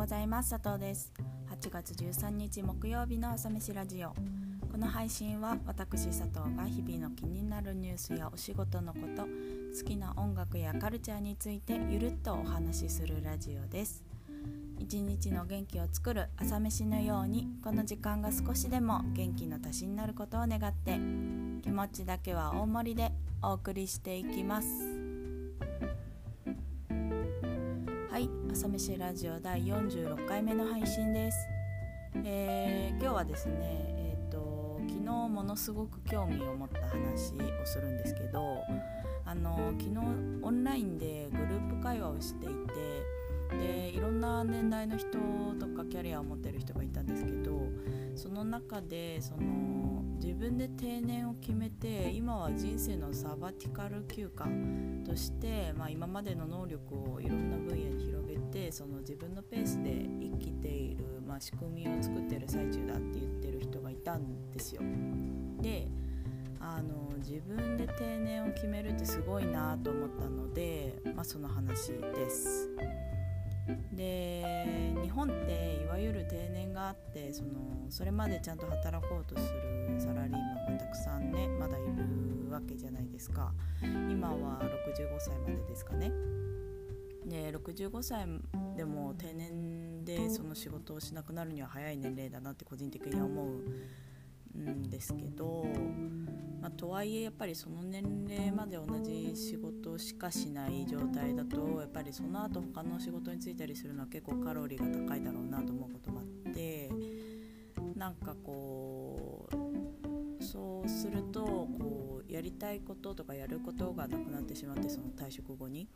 ございます。佐藤です。8月13日木曜日の朝飯ラジオ。この配信は私佐藤が日々の気になるニュースやお仕事のこと好きな音楽やカルチャーについてゆるっとお話しするラジオです。一日の元気を作る朝飯のようにこの時間が少しでも元気の足しになることを願って気持ちだけは大盛りでお送りしていきます。朝飯ラジオ第46回目の配信です、えー、今日はですねえ、ー、と昨日ものすごく興味を持った話をするんですけどあの昨日オンラインでグループ会話をしていてでいろんな年代の人とかキャリアを持ってる人がいたんですけどその中でその分で定年を決めて今は人生のサバティカル休暇として、まあ、今までの能力をいろんな分野に広げてその自分のペースで生きている、まあ、仕組みを作ってる最中だって言ってる人がいたんですよ。であの自分で定年を決めるってすごいなと思ったので、まあ、その話です。で日本っていわゆる定年があってそのそれまでちゃんと働こうとするサラリーマンがたくさんねまだいるわけじゃないですか。今は65歳までですかね。で65歳でも定年でその仕事をしなくなるには早い年齢だなって個人的には思うんですけどまあ、とはいえやっぱりその年齢まで同じ仕事しかしない状態だとやっぱりその後他の仕事に就いたりするのは結構カロリーが高いだろうなと思うこともあってなんかこうそうするとこうやりたいこととかやることがなくなってしまってその退職後に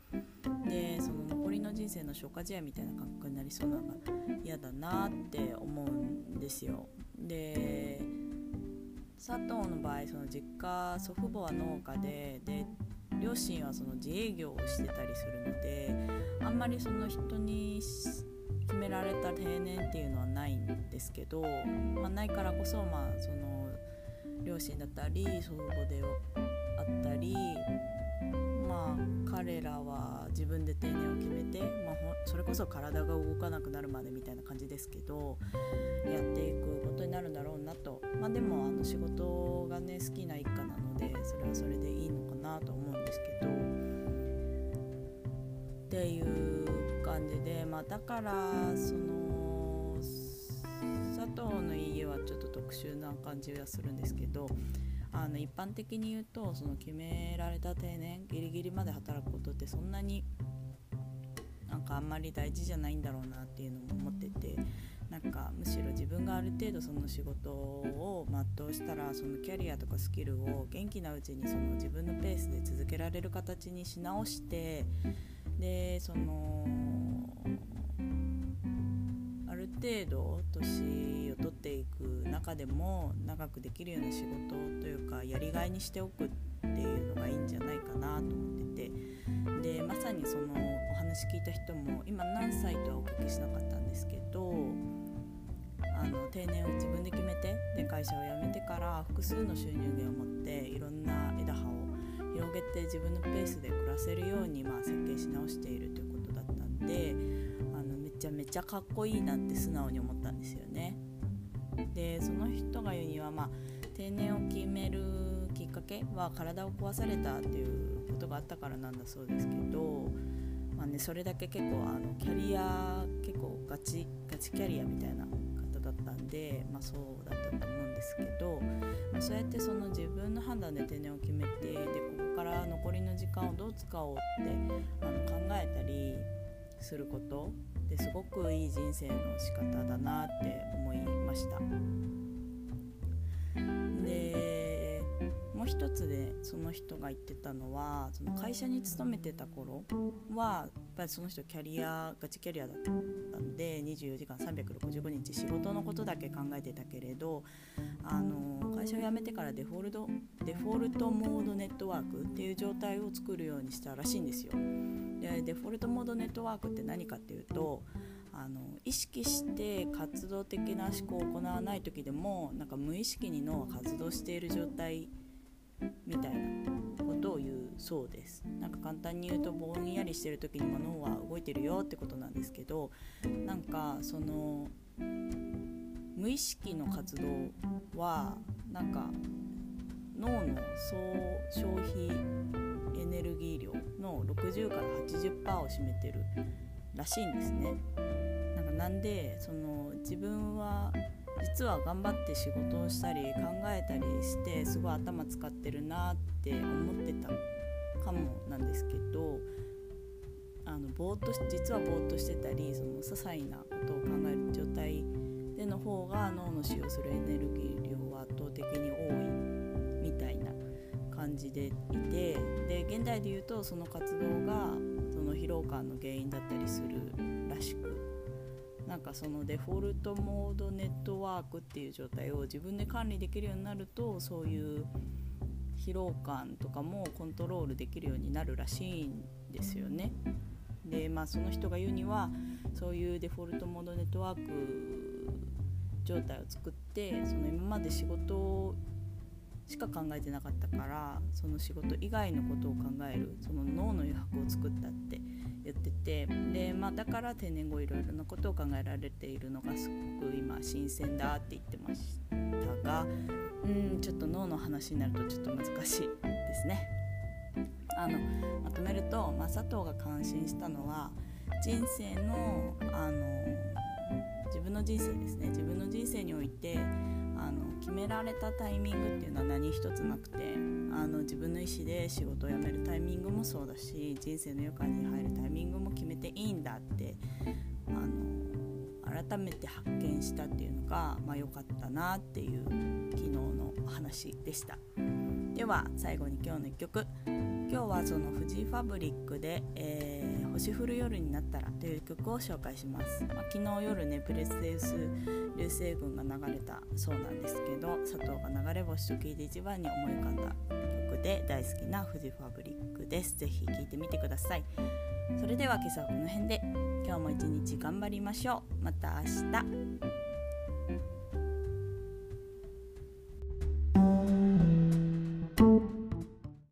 でその残りの人生の消化試合みたいな感覚になりそうなのが嫌だなって思うんですよ。で佐藤の場合その実家祖父母は農家でで両親はその自営業をしてたりするのであんまりその人に決められた定年っていうのはないんですけど、まあ、ないからこそまあその両親だったり祖父母であったりまあ彼らは自分で定年を決めて、まあ、それこそ体が動かなくなるまでみたいな感じですけどやっていくことになるんだろうなと。まあでもあの仕事がね好きな一家なのでそれはそれでいいのかなと思うんですけど。っていう感じでまあだからその佐藤の家はちょっと特殊な感じはするんですけどあの一般的に言うとその決められた定年ギリギリまで働くことってそんなになんかあんまり大事じゃないんだろうなっていうのも思っててなんかむしろ自分がある程度その仕事を全うしたらそのキャリアとかスキルを元気なうちにその自分のペースで続けられる形にし直してでそのある程度年を取っていく中でも長くできるような仕事というかやりがいにしておくっていうのがいいんじゃないかなと思っててでまさにそのお話聞いた人も今何歳とはお聞きしなかったんですけどあの定年を自分で決めてで会社を辞めてから複数の収入源を持っていろんな枝葉を広げて自分のペースで暮らせるように、まあ、設計し直しているということだったんであのめちゃめちゃかっこいいなって素直に思ったんですよね。でその人が言うには、まあ、定年を決めるきっかけは体を壊されたっていうことがあったからなんだそうですけど、まあね、それだけ結構あのキャリア結構ガチガチキャリアみたいな方だったんで、まあ、そうだったと思うんですけど、まあ、そうやってその自分の判断で定年を決めてでここから残りの時間をどう使おうってあの考えたりすることですごくいい人生の仕方だなって思いました。う一つでその人が言ってたのはその会社に勤めてた頃はやっぱりその人キャリアガチキャリアだったんで24時間365日仕事のことだけ考えてたけれどあの会社を辞めてからデフォルトデフォルトモードネットワークっていう状態を作るようにしたらしいんですよ。でデフォルトモードネットワークって何かっていうとあの意識して活動的な思考を行わない時でもなんか無意識に脳は活動している状態みたいなことを言うそうですなんか簡単に言うとぼんやりしてる時にも脳は動いてるよってことなんですけどなんかその無意識の活動はなんか脳の総消費エネルギー量の60から80%を占めてるらしいんですね。なんかなんでその自分は実は頑張って仕事をしたり考えたりしてすごい頭使ってるなって思ってたかもなんですけどあのぼーっと実はぼーっとしてたりその些細なことを考える状態での方が脳の使用するエネルギー量は圧倒的に多いみたいな感じでいてで現代で言うとその活動がその疲労感の原因だったりするらしくなんかそのデフォルトモードネットワークっていう状態を自分で管理できるようになるとそういう疲労感とかもコントロールできるようになるらしいんですよね。でまあその人が言うにはそういうデフォルトモードネットワーク状態を作ってその今まで仕事しか考えてなかったからその仕事以外のことを考えるその脳の余白を作ったって言っててで、まあ、だから定年後いろいろなことを考えられているのがすごく今新鮮だって言ってましたがうんちょっと脳の話になるとちょっと難しいですね。あのまとめると、まあ、佐藤が感心したのは人生のあの自分の人生ですね自分の人生においてあの決められたタイミングっていうのは何一つなくてあの自分の意思で仕事を辞めるタイミングもそうだし人生の余暇に入るタイミング改めて発見したっていうのがまあ、かったなっていう昨日のお話でした。では最後に今日の1曲。今日はそのフジファブリックで、えー、星降る夜になったらという曲を紹介します、まあ、昨日夜ねプレステウス流星群が流れたそうなんですけど佐藤が流れ星と聞いて一番に思い浮かんだ曲で大好きなフジファブリックです。ぜひ聴いてみてください。それでは今朝はこの辺で。今日も一日頑張りましょう。また明日。